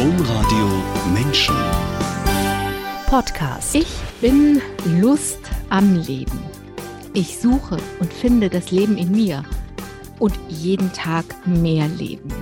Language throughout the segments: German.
Domradio Menschen. Podcast. Ich bin Lust am Leben. Ich suche und finde das Leben in mir und jeden Tag mehr Leben.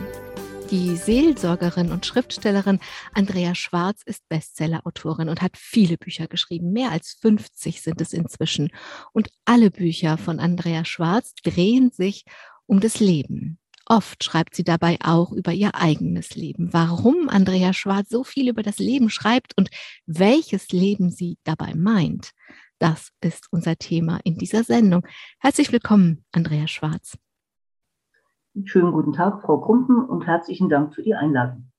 Die Seelsorgerin und Schriftstellerin Andrea Schwarz ist Bestsellerautorin und hat viele Bücher geschrieben. Mehr als 50 sind es inzwischen. Und alle Bücher von Andrea Schwarz drehen sich um das Leben. Oft schreibt sie dabei auch über ihr eigenes Leben. Warum Andrea Schwarz so viel über das Leben schreibt und welches Leben sie dabei meint, das ist unser Thema in dieser Sendung. Herzlich willkommen, Andrea Schwarz. Schönen guten Tag, Frau Krumpen, und herzlichen Dank für die Einladung.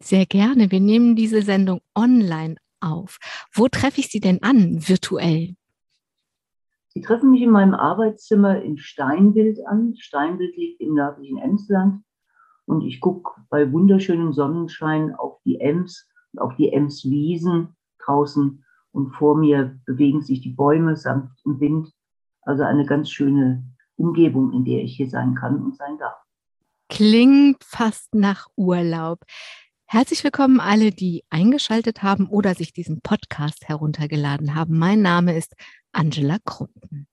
Sehr gerne. Wir nehmen diese Sendung online auf. Wo treffe ich Sie denn an, virtuell? Sie treffen mich in meinem Arbeitszimmer in Steinbild an. Steinbild liegt im nördlichen Emsland. Und ich gucke bei wunderschönem Sonnenschein auf die Ems, auf die Emswiesen draußen. Und vor mir bewegen sich die Bäume sanft im Wind. Also eine ganz schöne Umgebung, in der ich hier sein kann und sein darf. Klingt fast nach Urlaub. Herzlich willkommen alle, die eingeschaltet haben oder sich diesen Podcast heruntergeladen haben. Mein Name ist Angela Krumpen.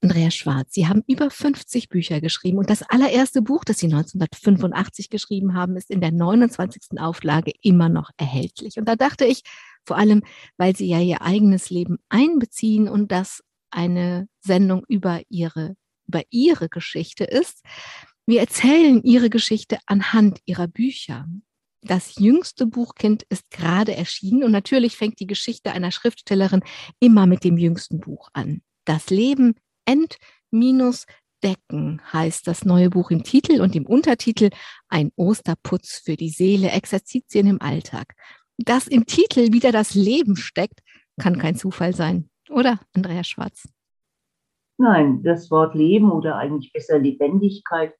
Andrea Schwarz, Sie haben über 50 Bücher geschrieben und das allererste Buch, das Sie 1985 geschrieben haben, ist in der 29. Auflage immer noch erhältlich. Und da dachte ich, vor allem, weil Sie ja Ihr eigenes Leben einbeziehen und das eine Sendung über Ihre, über Ihre Geschichte ist, wir erzählen ihre Geschichte anhand ihrer Bücher. Das jüngste Buchkind ist gerade erschienen und natürlich fängt die Geschichte einer Schriftstellerin immer mit dem jüngsten Buch an. Das Leben end minus Decken heißt das neue Buch im Titel und im Untertitel Ein Osterputz für die Seele, Exerzitien im Alltag. Dass im Titel wieder das Leben steckt, kann kein Zufall sein, oder, Andrea Schwarz? Nein, das Wort Leben oder eigentlich besser Lebendigkeit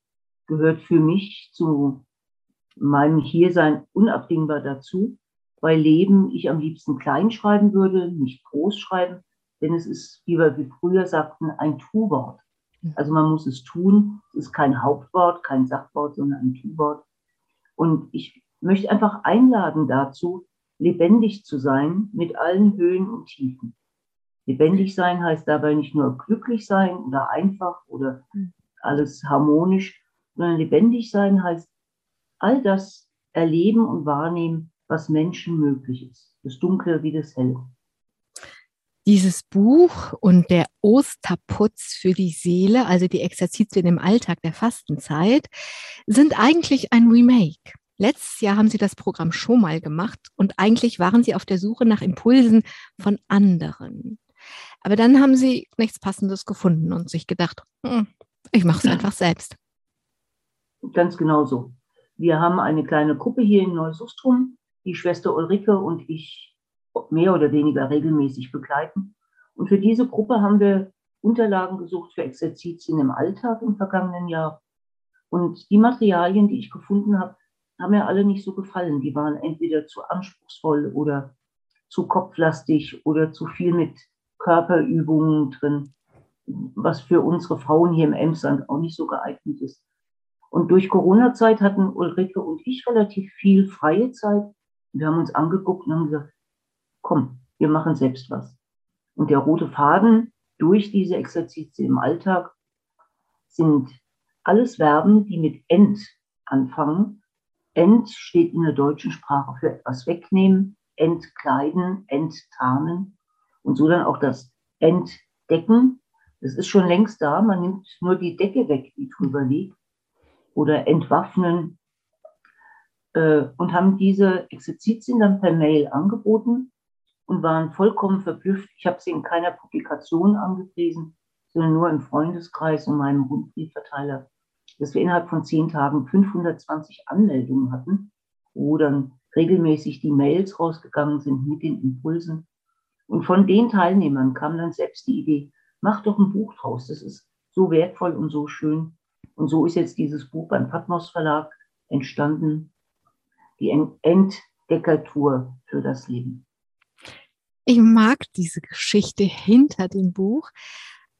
gehört für mich zu meinem Hiersein unabdingbar dazu. Bei Leben ich am liebsten klein schreiben würde, nicht groß schreiben, denn es ist, wie wir wie früher sagten, ein Tu-Wort. Also man muss es tun. Es ist kein Hauptwort, kein Sachwort, sondern ein Tu-Wort. Und ich möchte einfach einladen dazu, lebendig zu sein mit allen Höhen und Tiefen. Lebendig sein heißt dabei nicht nur glücklich sein oder einfach oder hm. alles harmonisch, sondern lebendig sein heißt all das erleben und wahrnehmen, was Menschen möglich ist. Das Dunkle wie das Helle. Dieses Buch und der Osterputz für die Seele, also die Exerzitien im Alltag der Fastenzeit, sind eigentlich ein Remake. Letztes Jahr haben Sie das Programm schon mal gemacht und eigentlich waren Sie auf der Suche nach Impulsen von anderen. Aber dann haben Sie nichts Passendes gefunden und sich gedacht, hm, ich mache es einfach selbst. Ganz genau so. Wir haben eine kleine Gruppe hier in Neusustrum, die Schwester Ulrike und ich mehr oder weniger regelmäßig begleiten. Und für diese Gruppe haben wir Unterlagen gesucht für Exerzitien im Alltag im vergangenen Jahr. Und die Materialien, die ich gefunden habe, haben mir alle nicht so gefallen. Die waren entweder zu anspruchsvoll oder zu kopflastig oder zu viel mit Körperübungen drin, was für unsere Frauen hier im Emsland auch nicht so geeignet ist. Und durch Corona-Zeit hatten Ulrike und ich relativ viel freie Zeit. Wir haben uns angeguckt und haben gesagt, komm, wir machen selbst was. Und der rote Faden durch diese Exerzitien im Alltag sind alles Verben, die mit ent anfangen. Ent steht in der deutschen Sprache für etwas wegnehmen, entkleiden, enttarnen und so dann auch das entdecken. Das ist schon längst da. Man nimmt nur die Decke weg, die drüber liegt oder entwaffnen äh, und haben diese Exerzitien dann per Mail angeboten und waren vollkommen verblüfft. Ich habe sie in keiner Publikation angepriesen, sondern nur im Freundeskreis und meinem Rundbriefverteiler, dass wir innerhalb von zehn Tagen 520 Anmeldungen hatten, wo dann regelmäßig die Mails rausgegangen sind mit den Impulsen. Und von den Teilnehmern kam dann selbst die Idee, mach doch ein Buch draus, das ist so wertvoll und so schön. Und so ist jetzt dieses Buch beim Patmos Verlag entstanden, die Entdeckertour für das Leben. Ich mag diese Geschichte hinter dem Buch.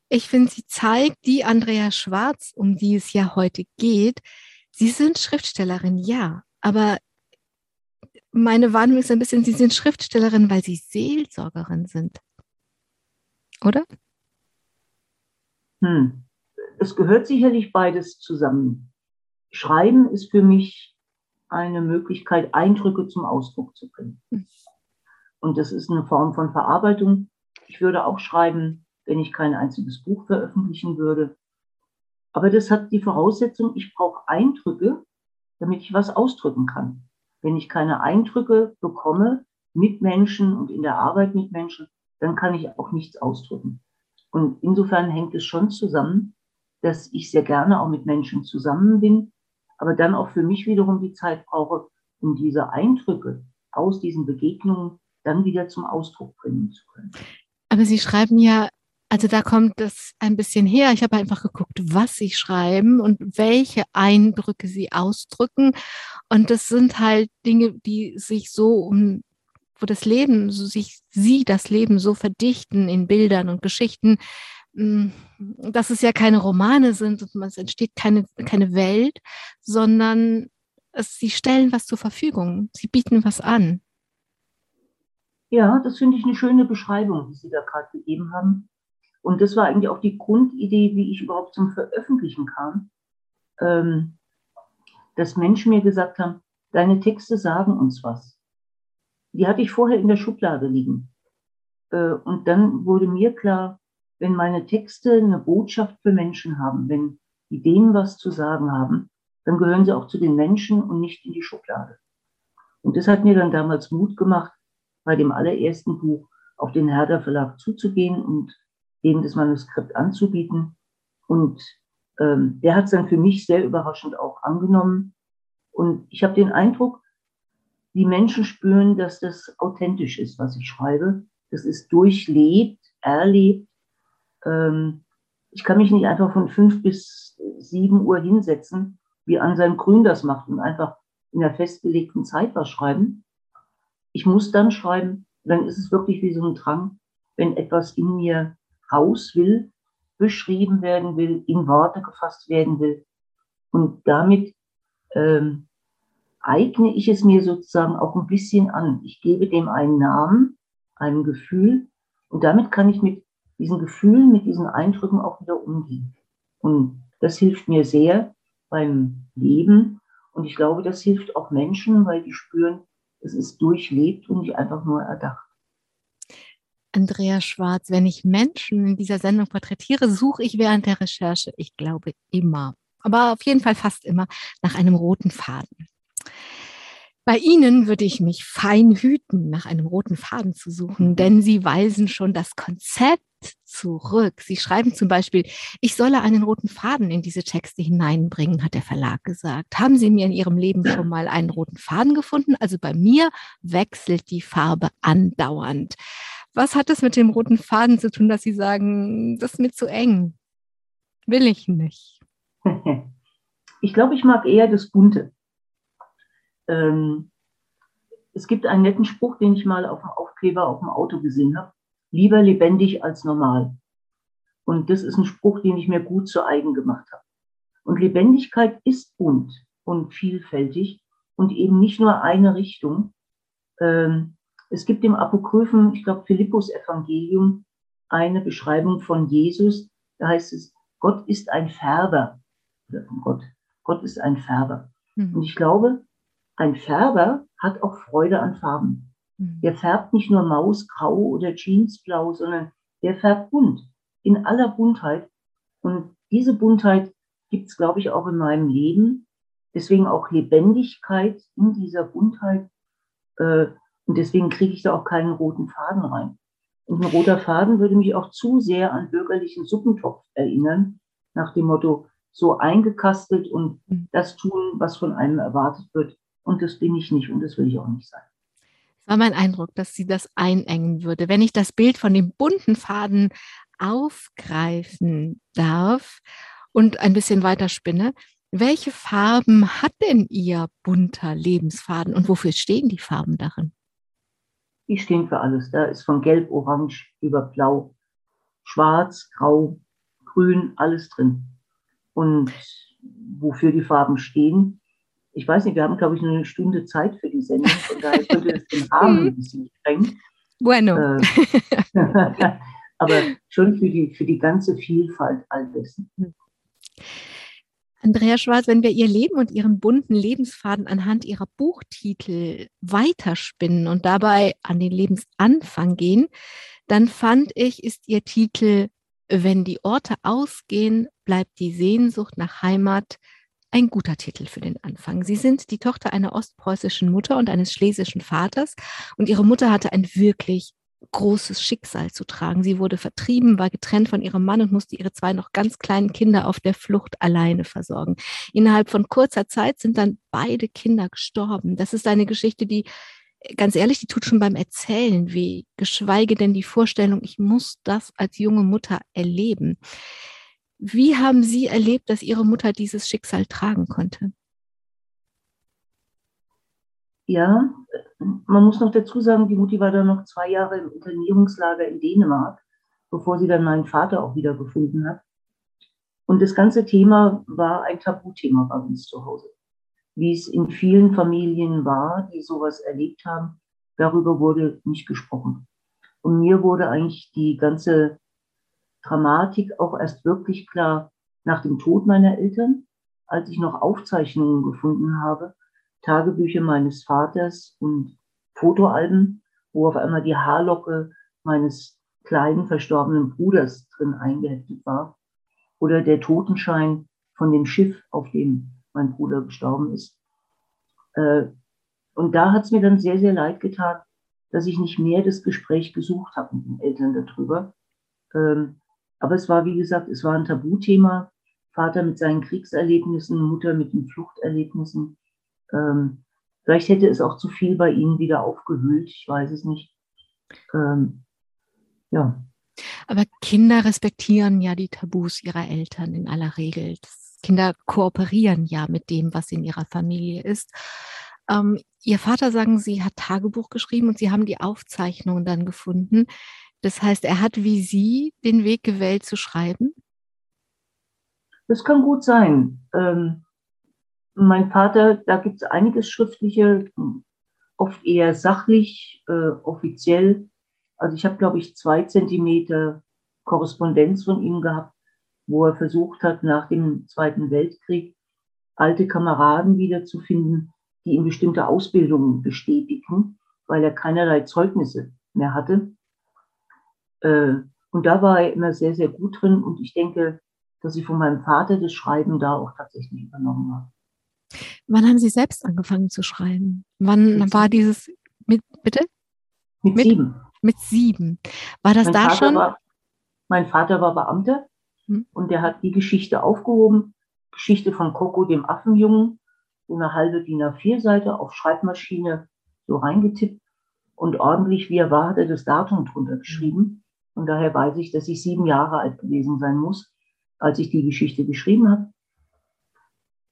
Ich finde, sie zeigt die Andrea Schwarz, um die es ja heute geht. Sie sind Schriftstellerin, ja, aber meine Wahrnehmung ist ein bisschen, Sie sind Schriftstellerin, weil Sie Seelsorgerin sind. Oder? Hm. Es gehört sicherlich beides zusammen. Schreiben ist für mich eine Möglichkeit, Eindrücke zum Ausdruck zu bringen. Und das ist eine Form von Verarbeitung. Ich würde auch schreiben, wenn ich kein einziges Buch veröffentlichen würde. Aber das hat die Voraussetzung, ich brauche Eindrücke, damit ich was ausdrücken kann. Wenn ich keine Eindrücke bekomme mit Menschen und in der Arbeit mit Menschen, dann kann ich auch nichts ausdrücken. Und insofern hängt es schon zusammen, dass ich sehr gerne auch mit Menschen zusammen bin, aber dann auch für mich wiederum die Zeit brauche, um diese Eindrücke aus diesen Begegnungen dann wieder zum Ausdruck bringen zu können. Aber Sie schreiben ja, also da kommt das ein bisschen her. Ich habe einfach geguckt, was Sie schreiben und welche Eindrücke Sie ausdrücken. Und das sind halt Dinge, die sich so um, wo das Leben, so sich Sie das Leben so verdichten in Bildern und Geschichten, dass es ja keine Romane sind und es entsteht keine, keine Welt, sondern es, Sie stellen was zur Verfügung. Sie bieten was an. Ja, das finde ich eine schöne Beschreibung, die Sie da gerade gegeben haben. Und das war eigentlich auch die Grundidee, wie ich überhaupt zum Veröffentlichen kam. Ähm, dass Menschen mir gesagt haben, deine Texte sagen uns was. Die hatte ich vorher in der Schublade liegen. Äh, und dann wurde mir klar, wenn meine Texte eine Botschaft für Menschen haben, wenn die denen was zu sagen haben, dann gehören sie auch zu den Menschen und nicht in die Schublade. Und das hat mir dann damals Mut gemacht, bei dem allerersten Buch auf den Herder Verlag zuzugehen und dem das Manuskript anzubieten. Und ähm, der hat es dann für mich sehr überraschend auch angenommen. Und ich habe den Eindruck, die Menschen spüren, dass das authentisch ist, was ich schreibe. Das ist durchlebt, erlebt. Ähm, ich kann mich nicht einfach von fünf bis sieben Uhr hinsetzen, wie Anselm Grün das macht und einfach in der festgelegten Zeit was schreiben, ich muss dann schreiben, dann ist es wirklich wie so ein Drang, wenn etwas in mir raus will, beschrieben werden will, in Worte gefasst werden will. Und damit ähm, eigne ich es mir sozusagen auch ein bisschen an. Ich gebe dem einen Namen, ein Gefühl und damit kann ich mit diesen Gefühlen, mit diesen Eindrücken auch wieder umgehen. Und das hilft mir sehr beim Leben und ich glaube, das hilft auch Menschen, weil die spüren, es ist durchlebt und nicht einfach nur erdacht. Andrea Schwarz, wenn ich Menschen in dieser Sendung porträtiere, suche ich während der Recherche, ich glaube immer, aber auf jeden Fall fast immer, nach einem roten Faden. Bei Ihnen würde ich mich fein hüten, nach einem roten Faden zu suchen, mhm. denn Sie weisen schon das Konzept zurück. Sie schreiben zum Beispiel, ich solle einen roten Faden in diese Texte hineinbringen, hat der Verlag gesagt. Haben Sie mir in Ihrem Leben schon mal einen roten Faden gefunden? Also bei mir wechselt die Farbe andauernd. Was hat es mit dem roten Faden zu tun, dass Sie sagen, das ist mir zu eng? Will ich nicht. Ich glaube, ich mag eher das Bunte ähm, es gibt einen netten Spruch, den ich mal auf dem Aufkleber auf dem Auto gesehen habe. Lieber lebendig als normal. Und das ist ein Spruch, den ich mir gut zu eigen gemacht habe. Und Lebendigkeit ist bunt und vielfältig und eben nicht nur eine Richtung. Ähm, es gibt im Apokryphen, ich glaube, Philippus Evangelium, eine Beschreibung von Jesus. Da heißt es, Gott ist ein Färber. Gott, Gott ist ein Färber. Mhm. Und ich glaube, ein Färber hat auch Freude an Farben. Mhm. Der färbt nicht nur Mausgrau oder Jeansblau, sondern der färbt bunt, in aller Buntheit. Und diese Buntheit gibt es, glaube ich, auch in meinem Leben. Deswegen auch Lebendigkeit in dieser Buntheit. Äh, und deswegen kriege ich da auch keinen roten Faden rein. Und ein roter Faden würde mich auch zu sehr an bürgerlichen Suppentopf erinnern, nach dem Motto, so eingekastelt und mhm. das tun, was von einem erwartet wird, und das bin ich nicht und das will ich auch nicht sein. Es war mein Eindruck, dass sie das einengen würde. Wenn ich das Bild von dem bunten Faden aufgreifen darf und ein bisschen weiter spinne, welche Farben hat denn Ihr bunter Lebensfaden und wofür stehen die Farben darin? Die stehen für alles. Da ist von Gelb, Orange über Blau, Schwarz, Grau, Grün, alles drin. Und wofür die Farben stehen, Ich weiß nicht, wir haben, glaube ich, nur eine Stunde Zeit für die Sendung. Von daher könnte es den Rahmen ein bisschen sprengen. Bueno. Äh, aber schon für die, für die ganze Vielfalt all dessen. Andrea Schwarz, wenn wir ihr Leben und ihren bunten Lebensfaden anhand ihrer Buchtitel weiterspinnen und dabei an den Lebensanfang gehen, dann fand ich, ist ihr Titel Wenn die Orte ausgehen, bleibt die Sehnsucht nach Heimat ein guter Titel für den Anfang. Sie sind die Tochter einer ostpreußischen Mutter und eines schlesischen Vaters und ihre Mutter hatte ein wirklich großes Schicksal zu tragen. Sie wurde vertrieben, war getrennt von ihrem Mann und musste ihre zwei noch ganz kleinen Kinder auf der Flucht alleine versorgen. Innerhalb von kurzer Zeit sind dann beide Kinder gestorben. Das ist eine Geschichte, die ganz ehrlich, die tut schon beim Erzählen weh, geschweige denn die Vorstellung, ich muss das als junge Mutter erleben. Wie haben Sie erlebt, dass Ihre Mutter dieses Schicksal tragen konnte? Ja, man muss noch dazu sagen, die Mutti war dann noch zwei Jahre im Internierungslager in Dänemark, bevor sie dann meinen Vater auch wieder gefunden hat. Und das ganze Thema war ein Tabuthema bei uns zu Hause. Wie es in vielen Familien war, die sowas erlebt haben, darüber wurde nicht gesprochen. Und mir wurde eigentlich die ganze Dramatik auch erst wirklich klar nach dem Tod meiner Eltern, als ich noch Aufzeichnungen gefunden habe, Tagebücher meines Vaters und Fotoalben, wo auf einmal die Haarlocke meines kleinen verstorbenen Bruders drin eingeheftet war. Oder der Totenschein von dem Schiff, auf dem mein Bruder gestorben ist. Äh, und da hat es mir dann sehr, sehr leid getan, dass ich nicht mehr das Gespräch gesucht habe mit den Eltern darüber. Aber es war, wie gesagt, es war ein Tabuthema. Vater mit seinen Kriegserlebnissen, Mutter mit den Fluchterlebnissen. Ähm, vielleicht hätte es auch zu viel bei ihnen wieder aufgewühlt, ich weiß es nicht. Ähm, ja. Aber Kinder respektieren ja die Tabus ihrer Eltern in aller Regel. Kinder kooperieren ja mit dem, was in ihrer Familie ist. Ähm, ihr Vater, sagen Sie, hat Tagebuch geschrieben und Sie haben die Aufzeichnungen dann gefunden. Das heißt, er hat wie Sie den Weg gewählt zu schreiben? Das kann gut sein. Ähm, mein Vater, da gibt es einiges Schriftliche, oft eher sachlich, äh, offiziell. Also ich habe, glaube ich, zwei Zentimeter Korrespondenz von ihm gehabt, wo er versucht hat, nach dem Zweiten Weltkrieg alte Kameraden wiederzufinden, die ihm bestimmte Ausbildungen bestätigen, weil er keinerlei Zeugnisse mehr hatte. Äh, und da war er immer sehr, sehr gut drin. Und ich denke, dass ich von meinem Vater das Schreiben da auch tatsächlich übernommen habe. Wann haben Sie selbst angefangen zu schreiben? Wann mit war dieses, mit, bitte? Mit, mit, sieben. Mit sieben. War das mein da Vater schon? War, mein Vater war Beamter hm. und der hat die Geschichte aufgehoben. Geschichte von Coco, dem Affenjungen, so eine halbe DIN A4-Seite auf Schreibmaschine so reingetippt und ordentlich, wie er war, hat er das Datum drunter geschrieben. Und daher weiß ich, dass ich sieben Jahre alt gewesen sein muss, als ich die Geschichte geschrieben habe.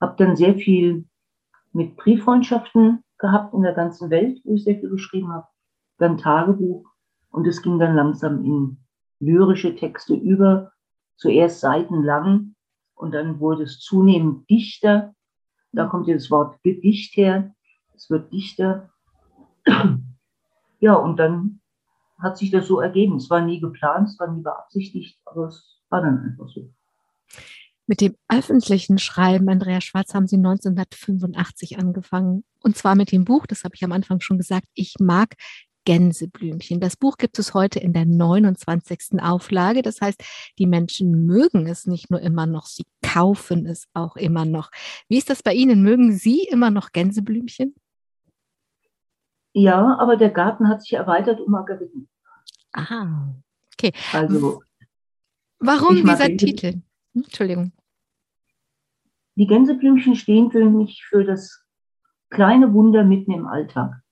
Habe dann sehr viel mit Brieffreundschaften gehabt in der ganzen Welt, wo ich sehr viel geschrieben habe. Dann Tagebuch und es ging dann langsam in lyrische Texte über, zuerst seitenlang und dann wurde es zunehmend dichter. Da kommt ja das Wort Gedicht her. Es wird dichter. Ja, und dann hat sich das so ergeben. Es war nie geplant, es war nie beabsichtigt, aber es war dann einfach so. Mit dem öffentlichen Schreiben, Andrea Schwarz, haben Sie 1985 angefangen. Und zwar mit dem Buch, das habe ich am Anfang schon gesagt, Ich mag Gänseblümchen. Das Buch gibt es heute in der 29. Auflage. Das heißt, die Menschen mögen es nicht nur immer noch, sie kaufen es auch immer noch. Wie ist das bei Ihnen? Mögen Sie immer noch Gänseblümchen? Ja, aber der Garten hat sich erweitert um Margeriten. Ah, okay. Also, Warum dieser Titel? Entschuldigung. Die Gänseblümchen stehen für mich für das kleine Wunder mitten im Alltag.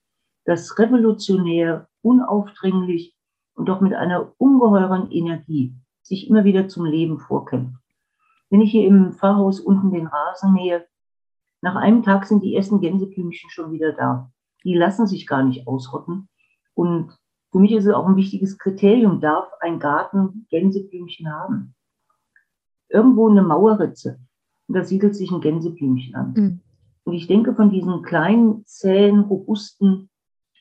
Das revolutionär, unaufdringlich und doch mit einer ungeheuren Energie sich immer wieder zum Leben vorkämpft. Wenn ich hier im Pfarrhaus unten den Rasen mähe, nach einem Tag sind die ersten Gänseblümchen schon wieder da. Die lassen sich gar nicht ausrotten. Und für mich ist es auch ein wichtiges Kriterium, darf ein Garten Gänseblümchen haben irgendwo eine Mauerritze und da siedelt sich ein Gänseblümchen an. Mhm. Und ich denke, von diesen kleinen, zähen, robusten,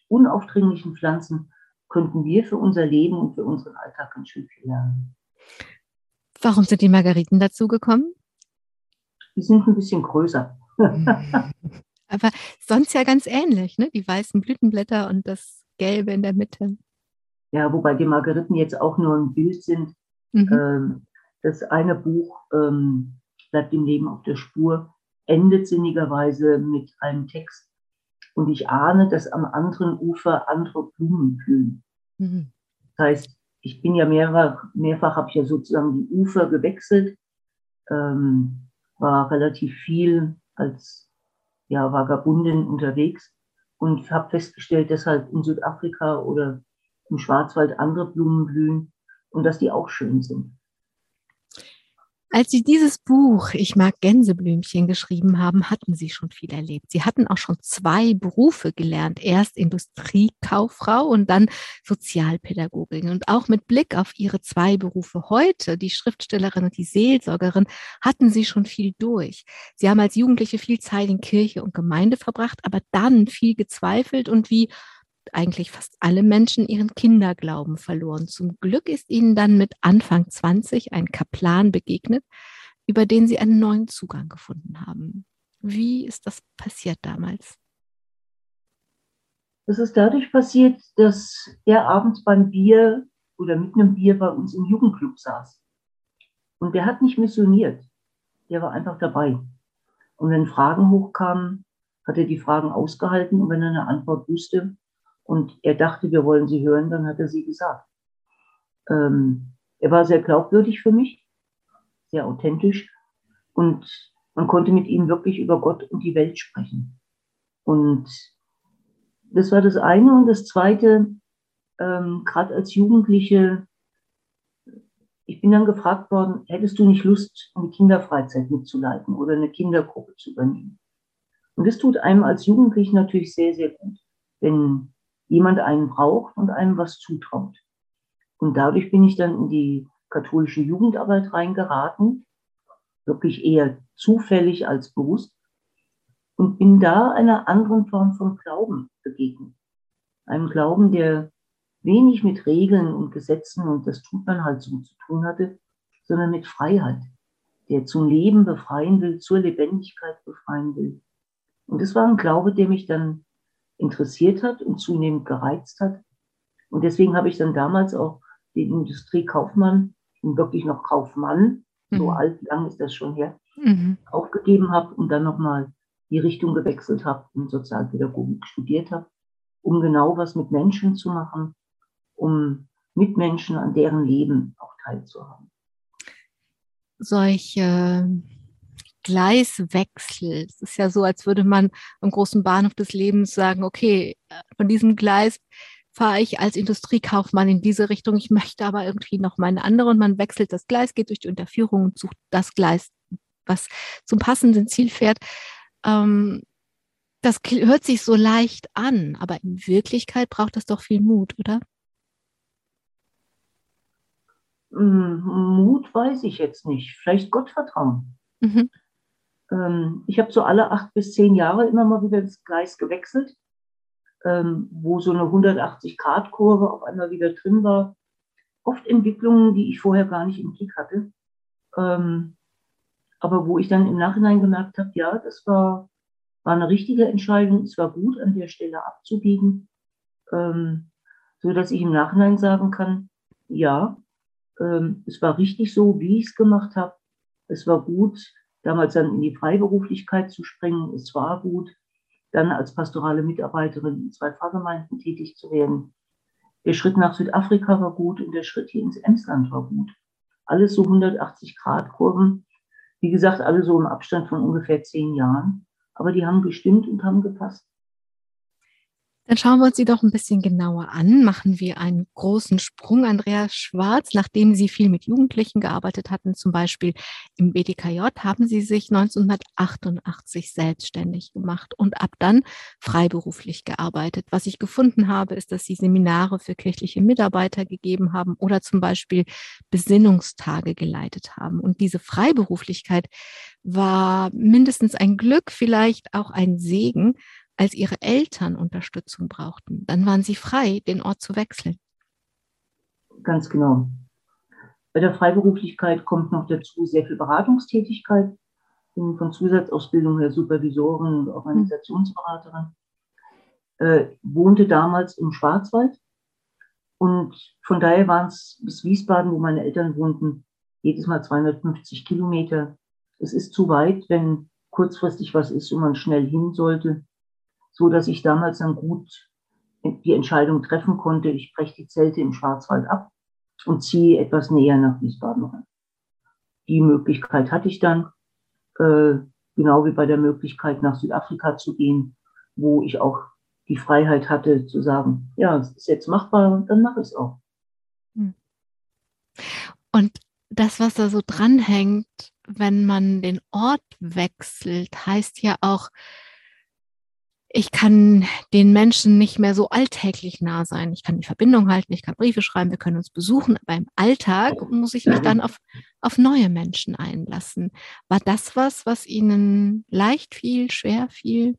unaufdringlichen Pflanzen könnten wir für unser Leben und für unseren Alltag ganz schön viel lernen. Warum sind die Margariten dazu gekommen? Die sind ein bisschen größer. Aber sonst ja ganz ähnlich, ne? Die weißen Blütenblätter und das Gelbe in der Mitte. Ja, wobei die Margariten jetzt auch nur ein Bild sind. Mhm. Ähm, das eine Buch ähm, bleibt im Leben auf der Spur, endet sinnigerweise mit einem Text. Und ich ahne, dass am anderen Ufer andere Blumen blühen. Mhm. Das heißt, ich bin ja mehrfach, mehrfach habe ich ja sozusagen die Ufer gewechselt, ähm, war relativ viel als ja, Vagabundin unterwegs und habe festgestellt, dass halt in Südafrika oder im Schwarzwald andere Blumen blühen und dass die auch schön sind. Als Sie dieses Buch Ich mag Gänseblümchen geschrieben haben, hatten Sie schon viel erlebt. Sie hatten auch schon zwei Berufe gelernt. Erst Industriekauffrau und dann Sozialpädagogin. Und auch mit Blick auf Ihre zwei Berufe heute, die Schriftstellerin und die Seelsorgerin, hatten Sie schon viel durch. Sie haben als Jugendliche viel Zeit in Kirche und Gemeinde verbracht, aber dann viel gezweifelt und wie eigentlich fast alle Menschen ihren Kinderglauben verloren. Zum Glück ist ihnen dann mit Anfang 20 ein Kaplan begegnet, über den sie einen neuen Zugang gefunden haben. Wie ist das passiert damals? Das ist dadurch passiert, dass er abends beim Bier oder mit einem Bier bei uns im Jugendclub saß. Und der hat nicht missioniert. Der war einfach dabei. Und wenn Fragen hochkamen, hat er die Fragen ausgehalten und wenn er eine Antwort wusste, und er dachte, wir wollen sie hören, dann hat er sie gesagt. Ähm, er war sehr glaubwürdig für mich, sehr authentisch und man konnte mit ihm wirklich über Gott und die Welt sprechen. Und das war das eine. Und das zweite, ähm, gerade als Jugendliche, ich bin dann gefragt worden, hättest du nicht Lust, eine Kinderfreizeit mitzuleiten oder eine Kindergruppe zu übernehmen? Und das tut einem als Jugendlichen natürlich sehr, sehr gut, wenn jemand einen braucht und einem was zutraut. Und dadurch bin ich dann in die katholische Jugendarbeit reingeraten, wirklich eher zufällig als bewusst, und bin da einer anderen Form von Glauben begegnet. Einem Glauben, der wenig mit Regeln und Gesetzen, und das tut man halt so, zu tun hatte, sondern mit Freiheit, der zum Leben befreien will, zur Lebendigkeit befreien will. Und das war ein Glaube, der mich dann interessiert hat und zunehmend gereizt hat. Und deswegen habe ich dann damals auch den Industriekaufmann, und wirklich noch Kaufmann, mhm. so alt, lang ist das schon her, mhm. aufgegeben habe und dann nochmal die Richtung gewechselt habe und Sozialpädagogik studiert habe, um genau was mit Menschen zu machen, um mit Menschen an deren Leben auch teilzuhaben. Solche Gleiswechsel. Es ist ja so, als würde man am großen Bahnhof des Lebens sagen, okay, von diesem Gleis fahre ich als Industriekaufmann in diese Richtung, ich möchte aber irgendwie noch meine andere und man wechselt das Gleis, geht durch die Unterführung und sucht das Gleis, was zum passenden Ziel fährt. Ähm, das hört sich so leicht an, aber in Wirklichkeit braucht das doch viel Mut, oder? Hm, Mut weiß ich jetzt nicht. Vielleicht Gottvertrauen. Mhm. Ähm, ich habe so alle acht bis zehn Jahre immer mal wieder das Gleis gewechselt, ähm, wo so eine 180-Grad-Kurve auf einmal wieder drin war. Oft Entwicklungen, die ich vorher gar nicht im Blick hatte. Ähm, aber wo ich dann im Nachhinein gemerkt habe, ja, das war, war eine richtige Entscheidung. Es war gut, an der Stelle abzubiegen, so dass ich im Nachhinein sagen kann, ja, es war richtig so, wie ich es gemacht habe. Es war gut, damals dann in die Freiberuflichkeit zu springen. Es war gut, dann als pastorale Mitarbeiterin in zwei Pfarrgemeinden tätig zu werden. Der Schritt nach Südafrika war gut und der Schritt hier ins Emsland war gut. Alles so 180 Grad Kurven. Wie gesagt, alle so im Abstand von ungefähr zehn Jahren. Aber die haben gestimmt und haben gepasst. Dann schauen wir uns sie doch ein bisschen genauer an. Machen wir einen großen Sprung. Andreas Schwarz, nachdem Sie viel mit Jugendlichen gearbeitet hatten, zum Beispiel im BDKJ, haben Sie sich 1988 selbstständig gemacht und ab dann freiberuflich gearbeitet. Was ich gefunden habe, ist, dass Sie Seminare für kirchliche Mitarbeiter gegeben haben oder zum Beispiel Besinnungstage geleitet haben. Und diese Freiberuflichkeit war mindestens ein Glück, vielleicht auch ein Segen, als ihre Eltern Unterstützung brauchten. Dann waren sie frei, den Ort zu wechseln. Ganz genau. Bei der Freiberuflichkeit kommt noch dazu sehr viel Beratungstätigkeit. Ich bin von Zusatzausbildung her Supervisorin und Organisationsberaterin. Äh, wohnte damals im Schwarzwald und von daher waren es bis Wiesbaden, wo meine Eltern wohnten, jedes Mal 250 Kilometer. Es ist zu weit, wenn kurzfristig was ist und man schnell hin sollte so dass ich damals dann gut die Entscheidung treffen konnte, ich breche die Zelte im Schwarzwald ab und ziehe etwas näher nach Wiesbaden rein. Die Möglichkeit hatte ich dann, äh, genau wie bei der Möglichkeit nach Südafrika zu gehen, wo ich auch die Freiheit hatte zu sagen, ja, es ist jetzt machbar dann mache ich es auch. Hm. Und das, was da so dranhängt, wenn man den Ort wechselt, heißt ja auch, ich kann den Menschen nicht mehr so alltäglich nah sein. Ich kann die Verbindung halten, ich kann Briefe schreiben, wir können uns besuchen, aber im Alltag muss ich mich dann auf, auf neue Menschen einlassen. War das was, was Ihnen leicht fiel, schwer fiel?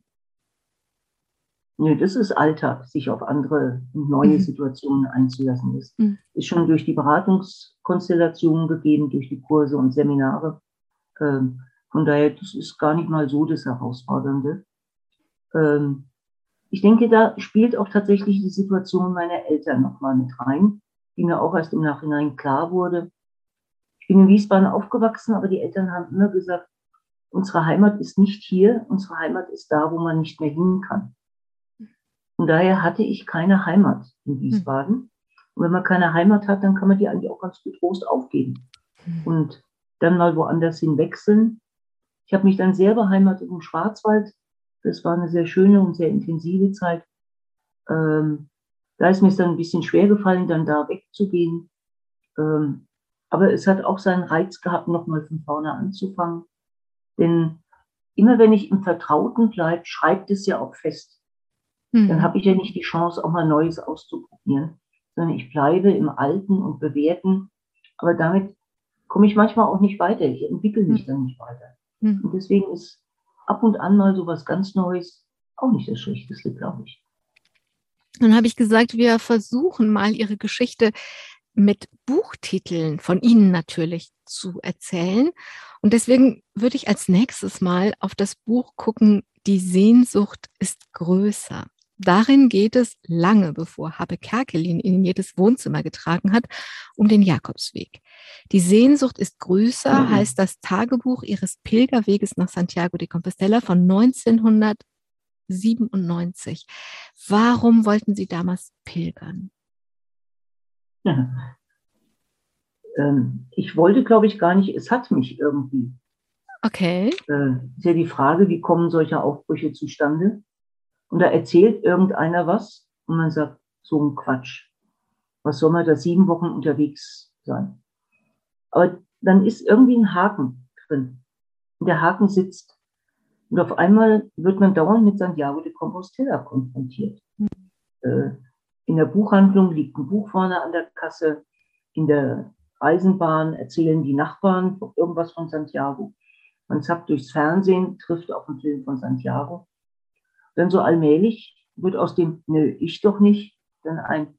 Nee, das ist Alltag, sich auf andere neue mhm. Situationen einzulassen. Das mhm. ist schon durch die Beratungskonstellationen gegeben, durch die Kurse und Seminare. Ähm, von daher, das ist gar nicht mal so das Herausfordernde ähm, ich denke, da spielt auch tatsächlich die Situation meiner Eltern nochmal mit rein, die mir auch erst im Nachhinein klar wurde. Ich bin in Wiesbaden aufgewachsen, aber die Eltern haben immer gesagt, unsere Heimat ist nicht hier, unsere Heimat ist da, wo man nicht mehr hin kann. Und daher hatte ich keine Heimat in Wiesbaden. Und wenn man keine Heimat hat, dann kann man die eigentlich auch ganz getrost aufgeben und dann mal woanders hin wechseln. Ich habe mich dann sehr beheimatet im Schwarzwald, das war eine sehr schöne und sehr intensive Zeit. Ähm, da ist mir es dann ein bisschen schwer gefallen, dann da wegzugehen. Ähm, aber es hat auch seinen Reiz gehabt, nochmal von vorne anzufangen. Denn immer wenn ich im Vertrauten bleibe, schreibt es ja auch fest. Mhm. Dann habe ich ja nicht die Chance, auch mal Neues auszuprobieren, sondern ich bleibe im Alten und Bewährten. Aber damit komme ich manchmal auch nicht weiter. Ich entwickle mich mhm. dann nicht weiter. Mhm. Und deswegen ist ab und an mal so was ganz Neues auch nicht das Schlechteste, glaube ich. Dann habe ich gesagt, wir versuchen mal Ihre Geschichte mit Buchtiteln von Ihnen natürlich zu erzählen. Und deswegen würde ich als nächstes mal auf das Buch gucken, Die Sehnsucht ist größer. Darin geht es lange bevor Habe Kerkelin ihn in jedes Wohnzimmer getragen hat, um den Jakobsweg. Die Sehnsucht ist größer, mhm. heißt das Tagebuch ihres Pilgerweges nach Santiago de Compostela von 1997. Warum wollten Sie damals pilgern? Ja. Ähm, ich wollte, glaube ich, gar nicht, es hat mich irgendwie. Okay. Äh, ist ja die Frage, wie kommen solche Aufbrüche zustande? Und da erzählt irgendeiner was und man sagt, so ein Quatsch. Was soll man da sieben Wochen unterwegs sein? Aber dann ist irgendwie ein Haken drin. Und der Haken sitzt. Und auf einmal wird man dauernd mit Santiago de Compostela konfrontiert. Mhm. Äh, in der Buchhandlung liegt ein Buch vorne an der Kasse. In der Eisenbahn erzählen die Nachbarn irgendwas von Santiago. Man zappt durchs Fernsehen, trifft auf einen Film von Santiago. Dann so allmählich wird aus dem, nö, ich doch nicht, dann ein,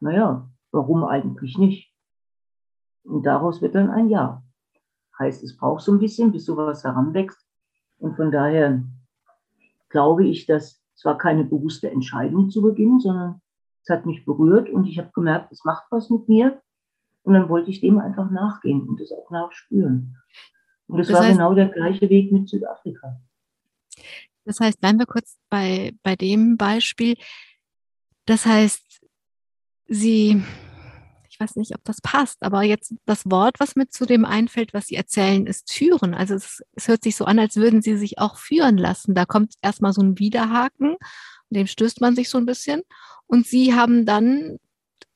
naja, warum eigentlich nicht? Und daraus wird dann ein Ja. Heißt, es braucht so ein bisschen, bis sowas heranwächst. Und von daher glaube ich, dass zwar keine bewusste Entscheidung zu Beginn, sondern es hat mich berührt und ich habe gemerkt, es macht was mit mir. Und dann wollte ich dem einfach nachgehen und das auch nachspüren. Und das, das war genau der gleiche Weg mit Südafrika. Das heißt, bleiben wir kurz bei, bei dem Beispiel. Das heißt, Sie, ich weiß nicht, ob das passt, aber jetzt das Wort, was mit zu dem einfällt, was Sie erzählen, ist führen. Also es, es hört sich so an, als würden Sie sich auch führen lassen. Da kommt erstmal so ein Widerhaken dem stößt man sich so ein bisschen. Und sie haben dann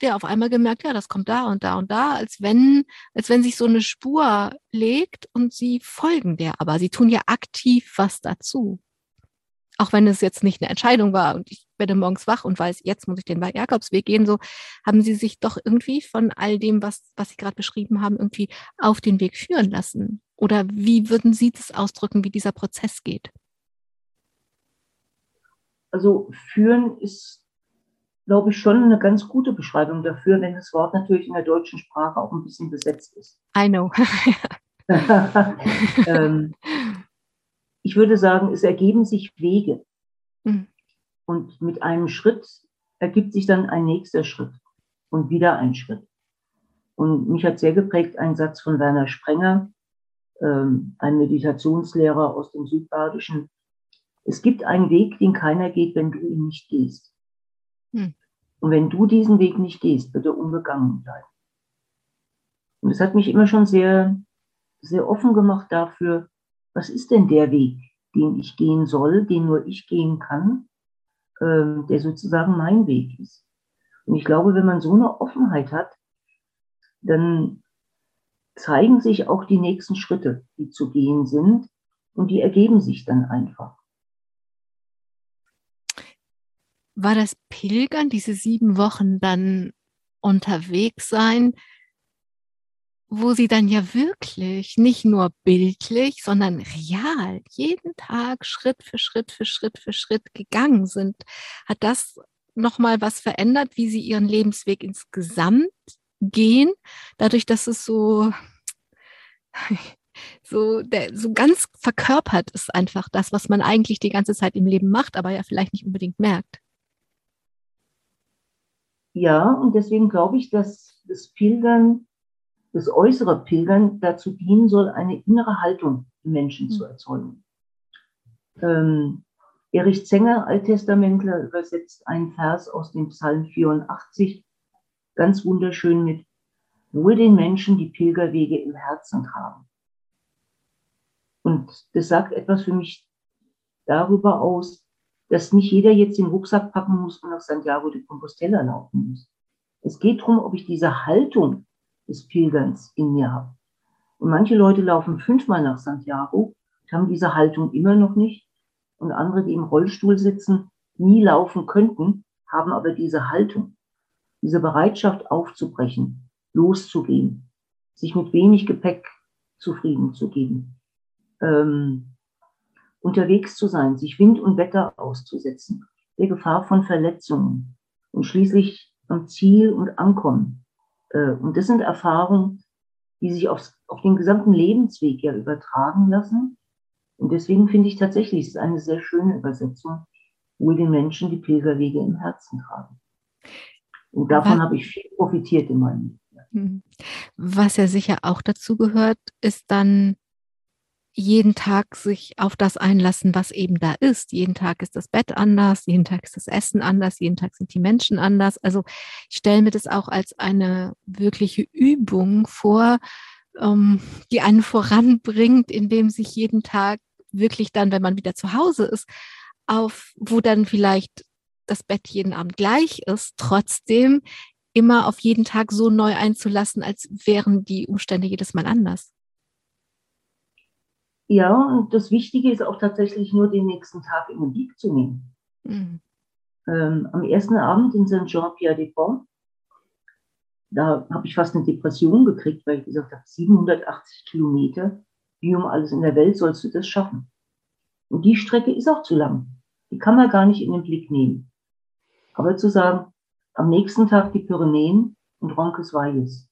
ja auf einmal gemerkt, ja, das kommt da und da und da, als wenn, als wenn sich so eine Spur legt und sie folgen der, aber sie tun ja aktiv was dazu. Auch wenn es jetzt nicht eine Entscheidung war und ich werde morgens wach und weiß, jetzt muss ich den Jakobsweg gehen, so haben sie sich doch irgendwie von all dem, was, was Sie gerade beschrieben haben, irgendwie auf den Weg führen lassen. Oder wie würden Sie das ausdrücken, wie dieser Prozess geht? Also führen ist glaube ich, schon eine ganz gute Beschreibung dafür, wenn das Wort natürlich in der deutschen Sprache auch ein bisschen besetzt ist. I know. ähm, ich würde sagen, es ergeben sich Wege. Mhm. Und mit einem Schritt ergibt sich dann ein nächster Schritt und wieder ein Schritt. Und mich hat sehr geprägt ein Satz von Werner Sprenger, ähm, ein Meditationslehrer aus dem Südbadischen. Es gibt einen Weg, den keiner geht, wenn du ihn nicht gehst. Hm. Und wenn du diesen Weg nicht gehst, wird er unbegangen bleiben. Und es hat mich immer schon sehr, sehr offen gemacht dafür, was ist denn der Weg, den ich gehen soll, den nur ich gehen kann, äh, der sozusagen mein Weg ist. Und ich glaube, wenn man so eine Offenheit hat, dann zeigen sich auch die nächsten Schritte, die zu gehen sind, und die ergeben sich dann einfach. war das Pilgern, diese sieben Wochen dann unterwegs sein, wo sie dann ja wirklich nicht nur bildlich, sondern real jeden Tag Schritt für Schritt für Schritt für Schritt gegangen sind. Hat das nochmal was verändert, wie sie ihren Lebensweg insgesamt gehen, dadurch, dass es so, so, der, so ganz verkörpert ist einfach das, was man eigentlich die ganze Zeit im Leben macht, aber ja vielleicht nicht unbedingt merkt. Ja, und deswegen glaube ich, dass das Pilgern, das äußere Pilgern dazu dienen soll, eine innere Haltung im Menschen zu hm. erzeugen. Ähm, Erich Zenger, Alttestamentler, übersetzt einen Vers aus dem Psalm 84, ganz wunderschön mit, wohl den Menschen, die Pilgerwege im Herzen tragen. Und das sagt etwas für mich darüber aus, dass nicht jeder jetzt den Rucksack packen muss und nach Santiago de Compostela laufen muss. Es geht darum, ob ich diese Haltung des Pilgerns in mir habe. Und manche Leute laufen fünfmal nach Santiago und haben diese Haltung immer noch nicht. Und andere, die im Rollstuhl sitzen, nie laufen könnten, haben aber diese Haltung, diese Bereitschaft aufzubrechen, loszugehen, sich mit wenig Gepäck zufrieden zu geben. Ähm, unterwegs zu sein, sich Wind und Wetter auszusetzen, der Gefahr von Verletzungen und schließlich am Ziel und Ankommen. Äh, und das sind Erfahrungen, die sich auf, auf den gesamten Lebensweg ja übertragen lassen. Und deswegen finde ich tatsächlich, es ist eine sehr schöne Übersetzung, wohl den Menschen die Pilgerwege im Herzen tragen. Und davon habe ich viel profitiert in meinem Leben. Hm. Was ja sicher auch dazu gehört, ist dann jeden Tag sich auf das einlassen, was eben da ist. Jeden Tag ist das Bett anders, jeden Tag ist das Essen anders, jeden Tag sind die Menschen anders. Also ich stelle mir das auch als eine wirkliche Übung vor, ähm, die einen voranbringt, indem sich jeden Tag wirklich dann, wenn man wieder zu Hause ist, auf, wo dann vielleicht das Bett jeden Abend gleich ist, trotzdem immer auf jeden Tag so neu einzulassen, als wären die Umstände jedes Mal anders. Ja, und das Wichtige ist auch tatsächlich nur den nächsten Tag in den Blick zu nehmen. Mhm. Ähm, am ersten Abend in Saint-Jean-Pierre-des-Ponts, da habe ich fast eine Depression gekriegt, weil ich gesagt habe, 780 Kilometer, wie um alles in der Welt sollst du das schaffen? Und die Strecke ist auch zu lang. Die kann man gar nicht in den Blick nehmen. Aber zu sagen, am nächsten Tag die Pyrenäen und Roncesvalles,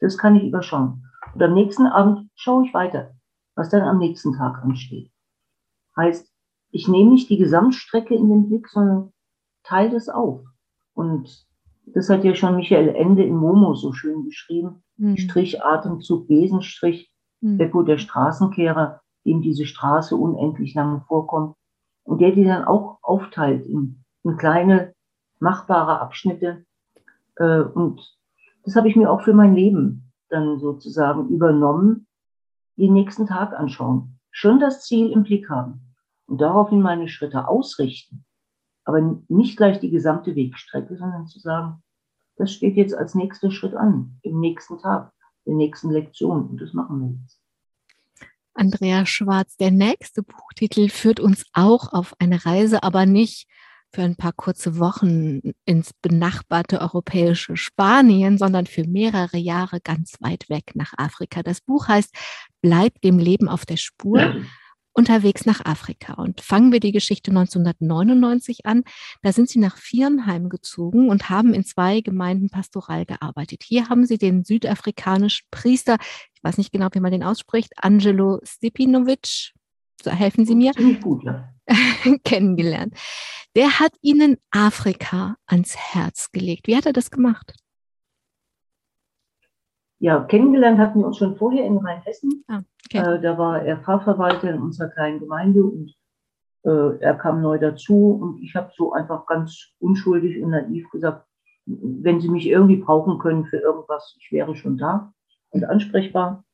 das kann ich überschauen. Und am nächsten Abend schaue ich weiter was dann am nächsten Tag ansteht. Heißt, ich nehme nicht die Gesamtstrecke in den Blick, sondern teile das auf. Und das hat ja schon Michael Ende in Momo so schön beschrieben. Mhm. Strich, Atemzug, Besenstrich, mhm. Beppo der Straßenkehrer, dem diese Straße unendlich lange vorkommt. Und der die dann auch aufteilt in, in kleine, machbare Abschnitte. Äh, und das habe ich mir auch für mein Leben dann sozusagen übernommen, den nächsten Tag anschauen, schon das Ziel im Blick haben und daraufhin meine Schritte ausrichten, Aber nicht gleich die gesamte Wegstrecke, sondern zu sagen, das steht jetzt als nächster Schritt an, im nächsten Tag, der nächsten Lektion. Und das machen wir jetzt. Andrea Schwarz, der nächste Buchtitel führt uns auch auf eine Reise, aber nicht für ein paar kurze Wochen ins benachbarte europäische Spanien, sondern für mehrere Jahre ganz weit weg nach Afrika. Das Buch heißt Bleib dem Leben auf der Spur unterwegs nach Afrika. Und fangen wir die Geschichte 1999 an. Da sind Sie nach Viernheim gezogen und haben in zwei Gemeinden pastoral gearbeitet. Hier haben Sie den südafrikanischen Priester, ich weiß nicht genau, wie man den ausspricht, Angelo Stepinovic, so helfen Sie mir, gut, ja. kennengelernt. Der hat Ihnen Afrika ans Herz gelegt. Wie hat er das gemacht? Ja, kennengelernt hatten wir uns schon vorher in Rheinhessen. Ah, okay. äh, da war er Pfarrverwalter in unserer kleinen Gemeinde und äh, er kam neu dazu und ich habe so einfach ganz unschuldig und naiv gesagt, wenn Sie mich irgendwie brauchen können für irgendwas, ich wäre schon da und ansprechbar.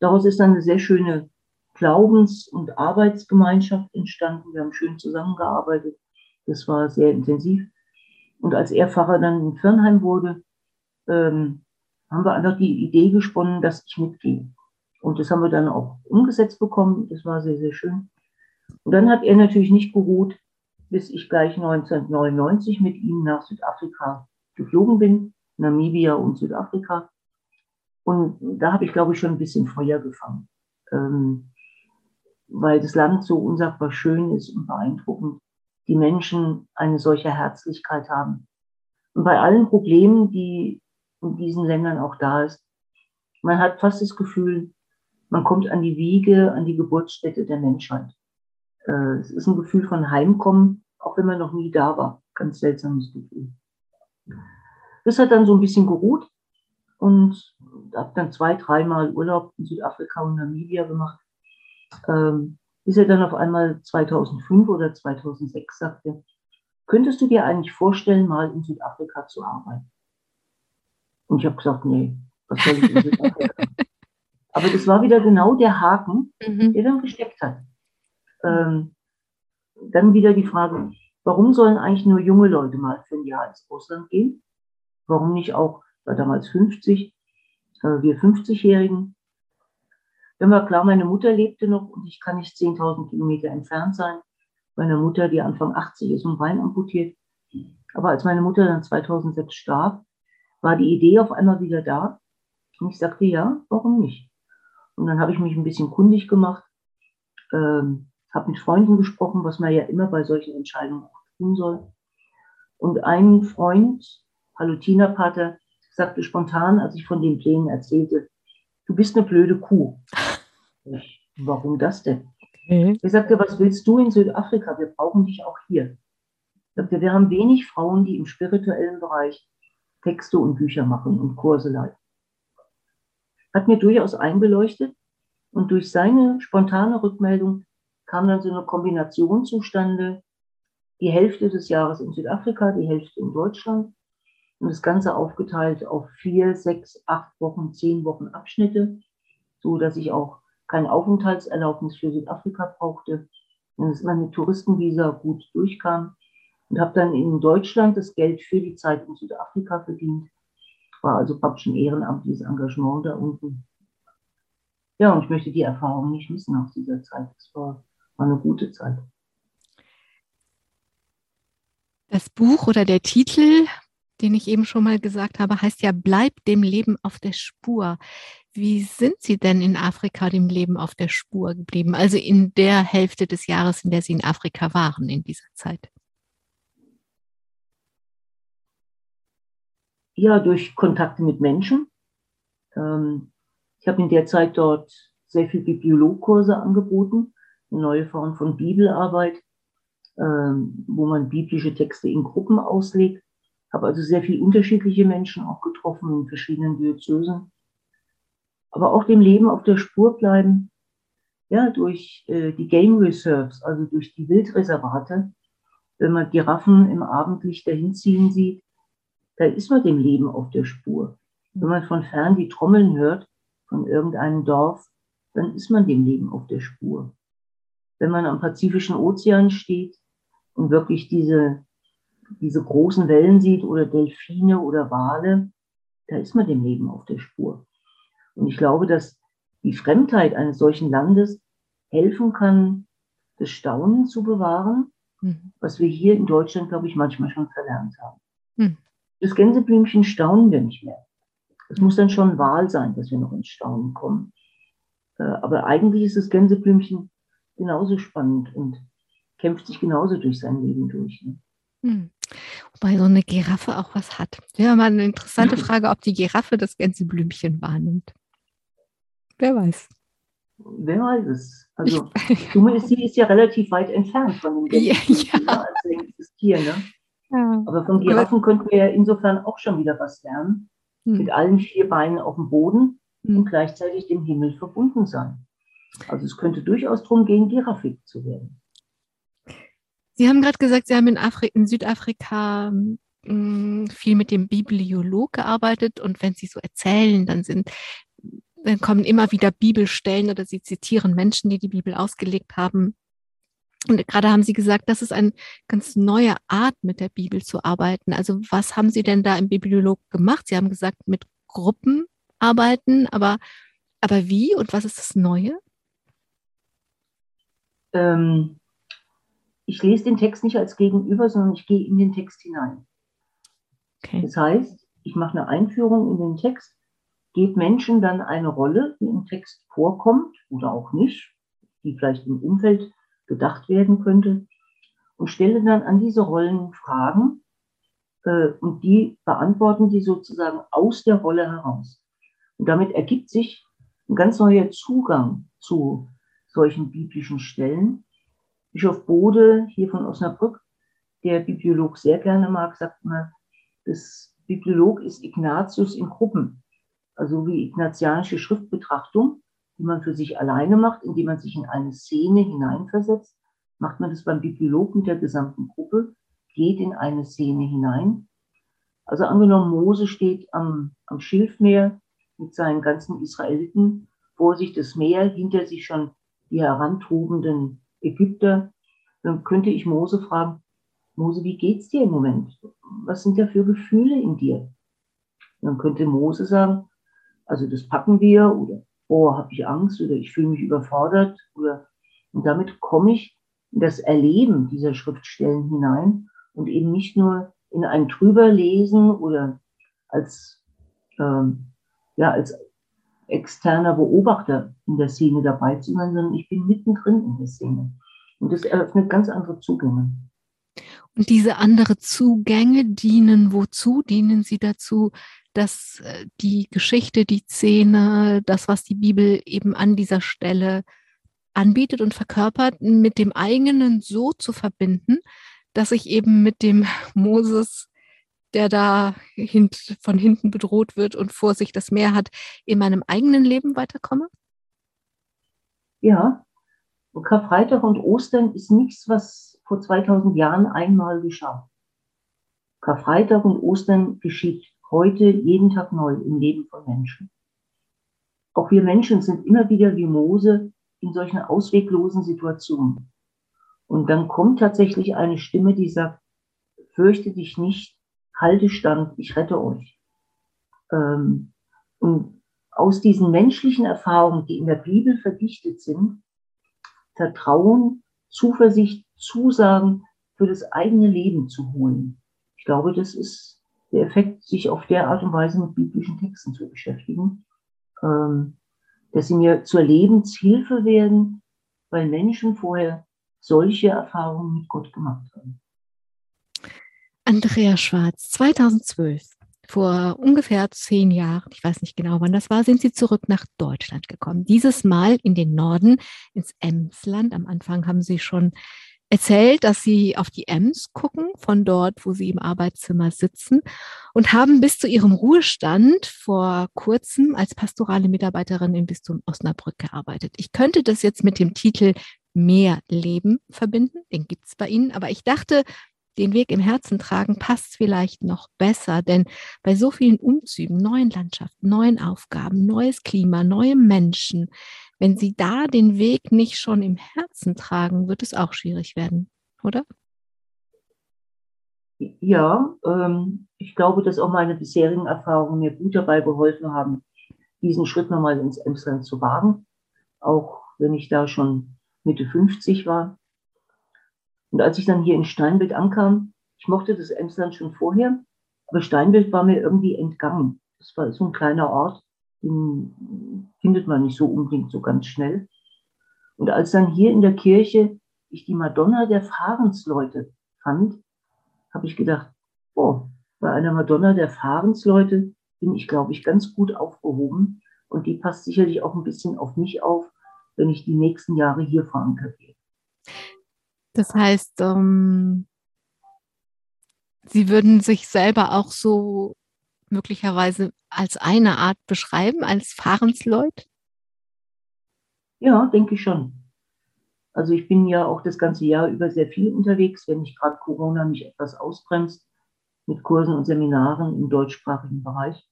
Daraus ist dann eine sehr schöne Glaubens- und Arbeitsgemeinschaft entstanden. Wir haben schön zusammengearbeitet. Das war sehr intensiv. Und als er Pfarrer dann in Firnheim wurde, ähm, haben wir einfach die Idee gesponnen, dass ich mitgehe. Und das haben wir dann auch umgesetzt bekommen. Das war sehr, sehr schön. Und dann hat er natürlich nicht geruht, bis ich gleich 1999 mit ihm nach Südafrika geflogen bin, Namibia und Südafrika. Und da habe ich, glaube ich, schon ein bisschen Feuer gefangen, ähm, weil das Land so unsagbar schön ist und beeindruckend. Die Menschen eine solche Herzlichkeit haben. Und bei allen Problemen, die in diesen Ländern auch da ist. Man hat fast das Gefühl, man kommt an die Wiege, an die Geburtsstätte der Menschheit. Äh, es ist ein Gefühl von Heimkommen, auch wenn man noch nie da war. Ganz seltsames Gefühl. Das hat dann so ein bisschen geruht und habe dann zwei, dreimal Urlaub in Südafrika und Namibia gemacht. Ähm, bis er dann auf einmal 2005 oder 2006 sagte, könntest du dir eigentlich vorstellen, mal in Südafrika zu arbeiten? Und ich habe gesagt, nee, was soll ich in Südafrika? Aber das war wieder genau der Haken, mhm. der dann gesteckt hat. Ähm, dann wieder die Frage, warum sollen eigentlich nur junge Leute mal für ein Jahr ins Ausland gehen? Warum nicht auch, war damals 50, äh, wir 50-Jährigen? Dann war klar, meine Mutter lebte noch und ich kann nicht 10.000 Kilometer entfernt sein. Meine Mutter, die Anfang 80 ist und Bein amputiert. Aber als meine Mutter dann 2006 starb, war die Idee auf einmal wieder da. Und ich sagte, ja, warum nicht? Und dann habe ich mich ein bisschen kundig gemacht, ähm, habe mit Freunden gesprochen, was man ja immer bei solchen Entscheidungen auch tun soll. Und ein Freund, Pater, sagte spontan, als ich von den Plänen erzählte, du bist eine blöde Kuh. Ich, warum das denn? Okay. Er sagte, was willst du in Südafrika? Wir brauchen dich auch hier. Er sagte, wir haben wenig Frauen, die im spirituellen Bereich Texte und Bücher machen und Kurse leiten. Hat mir durchaus eingeleuchtet und durch seine spontane Rückmeldung kam dann so eine Kombination zustande. Die Hälfte des Jahres in Südafrika, die Hälfte in Deutschland und das Ganze aufgeteilt auf vier, sechs, acht Wochen, zehn Wochen Abschnitte, so dass ich auch kein Aufenthaltserlaubnis für Südafrika brauchte und dass man mit Touristenvisa gut durchkam und habe dann in Deutschland das Geld für die Zeit in Südafrika verdient. War also praktisch ein ehrenamtliches Engagement da unten. Ja, und ich möchte die Erfahrung nicht missen aus dieser Zeit. Es war, war eine gute Zeit. Das Buch oder der Titel, den ich eben schon mal gesagt habe, heißt ja Bleib dem Leben auf der Spur. Wie sind Sie denn in Afrika dem Leben auf der Spur geblieben? Also in der Hälfte des Jahres, in der Sie in Afrika waren in dieser Zeit? Ja, durch Kontakte mit Menschen. Ähm, ich habe in der Zeit dort sehr viel Bibliologkurse angeboten, eine neue Form von Bibelarbeit, ähm, wo man biblische Texte in Gruppen auslegt. Habe also sehr viel unterschiedliche Menschen auch getroffen in verschiedenen Diözesen. Aber auch dem Leben auf der Spur bleiben, ja, durch äh, die Game Reserves, also durch die Wildreservate. Wenn man Giraffen im Abendlicht dahinziehen sieht, da ist man dem Leben auf der Spur. Wenn man von fern die Trommeln hört von irgendeinem Dorf, dann ist man dem Leben auf der Spur. Wenn man am Pazifischen Ozean steht und wirklich diese, diese großen Wellen sieht oder Delfine oder Wale, da ist man dem Leben auf der Spur. Und ich glaube, dass die Fremdheit eines solchen Landes helfen kann, das Staunen zu bewahren, mhm. was wir hier in Deutschland, glaube ich, manchmal schon verlernt haben. Mhm. Das Gänseblümchen staunen wir nicht mehr. Es muss dann schon Wahl sein, dass wir noch ins Staunen kommen. Äh, aber eigentlich ist das Gänseblümchen genauso spannend und kämpft sich genauso durch sein Leben durch. Ne? Hm. Wobei so eine Giraffe auch was hat. Wäre mal eine interessante Frage, ob die Giraffe das Gänseblümchen wahrnimmt. Wer weiß. Wer weiß es. Also, ist, sie ist ja relativ weit entfernt von dem Gänseblümchen ja, ja. als längstes Tier. Ne? Ja. Aber von Giraffen Aber, könnten wir ja insofern auch schon wieder was lernen. Hm. Mit allen vier Beinen auf dem Boden hm. und gleichzeitig dem Himmel verbunden sein. Also es könnte durchaus darum gehen, giraffig zu werden. Sie haben gerade gesagt, Sie haben in, Afri in Südafrika mh, hm, viel mit dem Bibliolog gearbeitet und wenn Sie so erzählen, dann sind dann kommen immer wieder Bibelstellen oder Sie zitieren Menschen, die die Bibel ausgelegt haben. Und gerade haben Sie gesagt, das ist eine ganz neue Art, mit der Bibel zu arbeiten. Also was haben Sie denn da im Bibliolog gemacht? Sie haben gesagt, mit Gruppen arbeiten, aber, aber wie und was ist das Neue? Ähm, ich lese den Text nicht als Gegenüber, sondern ich gehe in den Text hinein. Okay. Das heißt, ich mache eine Einführung in den Text, gebe Menschen dann eine Rolle, die im Text vorkommt oder auch nicht, die vielleicht im Umfeld gedacht werden könnte, und stelle dann an diese Rollen Fragen äh, und die beantworten die sozusagen aus der Rolle heraus. Und damit ergibt sich ein ganz neuer Zugang zu solchen biblischen Stellen. Bischof Bode hier von Osnabrück, der Bibliolog sehr gerne mag, sagt immer, das Bibliolog ist Ignatius in Gruppen, also wie ignatianische Schriftbetrachtung, die man für sich alleine macht, indem man sich in eine Szene hineinversetzt, macht man das beim Bibliolog mit der gesamten Gruppe, geht in eine Szene hinein. Also angenommen, Mose steht am, am Schilfmeer mit seinen ganzen Israeliten, vor sich das Meer, hinter sich schon die herantobenden Ägypter, dann könnte ich Mose fragen, Mose, wie geht's dir im Moment? Was sind da für Gefühle in dir? Dann könnte Mose sagen, also das packen wir oder oh, habe ich Angst oder ich fühle mich überfordert oder und damit komme ich in das Erleben dieser Schriftstellen hinein und eben nicht nur in ein Drüberlesen oder als ähm, ja als externer Beobachter in der Szene dabei zu sein, sondern ich bin mittendrin in der Szene. Und das eröffnet ganz andere Zugänge. Und diese andere Zugänge dienen wozu? Dienen sie dazu, dass äh, die Geschichte, die Szene, das, was die Bibel eben an dieser Stelle anbietet und verkörpert, mit dem eigenen so zu verbinden, dass ich eben mit dem Moses, der da hint, von hinten bedroht wird und vor sich das Meer hat, in meinem eigenen Leben weiterkomme? Ja, Karfreitag und Ostern ist nichts, was vor 2000 Jahren einmal geschah. Karfreitag und Ostern geschieht heute jeden Tag neu im Leben von Menschen. Auch wir Menschen sind immer wieder wie Mose in solchen ausweglosen Situationen. Und dann kommt tatsächlich eine Stimme, die sagt, fürchte dich nicht, halte stand, ich rette euch. Ähm, und aus diesen menschlichen Erfahrungen, die in der Bibel verdichtet sind, Vertrauen, Zuversicht, Zusagen für das eigene Leben zu holen. Ich glaube, das ist der Effekt, sich auf der Art und Weise mit biblischen Texten zu beschäftigen, ähm, dass sie mir zur Lebenshilfe werden, weil Menschen vorher solche Erfahrungen mit Gott gemacht haben. Andrea Schwarz, 2012 vor ungefähr zehn Jahren, ich weiß nicht genau wann das war, sind sie zurück nach Deutschland gekommen. Dieses Mal in den Norden, ins Emsland. Am Anfang haben sie schon erzählt, dass sie auf die Ems gucken, von dort, wo sie im Arbeitszimmer sitzen und haben bis zu ihrem Ruhestand vor kurzem als pastorale Mitarbeiterin im Bistum Osnabrück gearbeitet. Ich könnte das jetzt mit dem Titel Mehr Leben verbinden, den gibt es bei Ihnen, aber ich dachte, den Weg im Herzen tragen, passt vielleicht noch besser, denn bei so vielen Umzügen, neuen Landschaften, neuen Aufgaben, neues Klima, neue Menschen, wenn Sie da den Weg nicht schon im Herzen tragen, wird es auch schwierig werden, oder? Ja, ähm, ich glaube, dass auch meine bisherigen Erfahrungen mir gut dabei geholfen haben, diesen Schritt nochmal ins Emsland zu wagen, auch wenn ich da schon Mitte 50 war. Und als ich dann hier in Steinbild ankam, ich mochte das Emsland schon vorher, aber Steinbild war mir irgendwie entgangen. Das war so ein kleiner Ort, den findet man nicht so unbedingt so ganz schnell. Und als dann hier in der Kirche ich die Madonna der Fahrensleute fand, habe ich gedacht, oh, bei einer Madonna der Fahrensleute bin ich, glaube ich, ganz gut aufgehoben. Und die passt sicherlich auch ein bisschen auf mich auf, wenn ich die nächsten Jahre hier verankert werde. Das heißt, ähm, Sie würden sich selber auch so möglicherweise als eine Art beschreiben, als Fahrensleut? Ja, denke ich schon. Also ich bin ja auch das ganze Jahr über sehr viel unterwegs, wenn nicht gerade Corona mich etwas ausbremst mit Kursen und Seminaren im deutschsprachigen Bereich.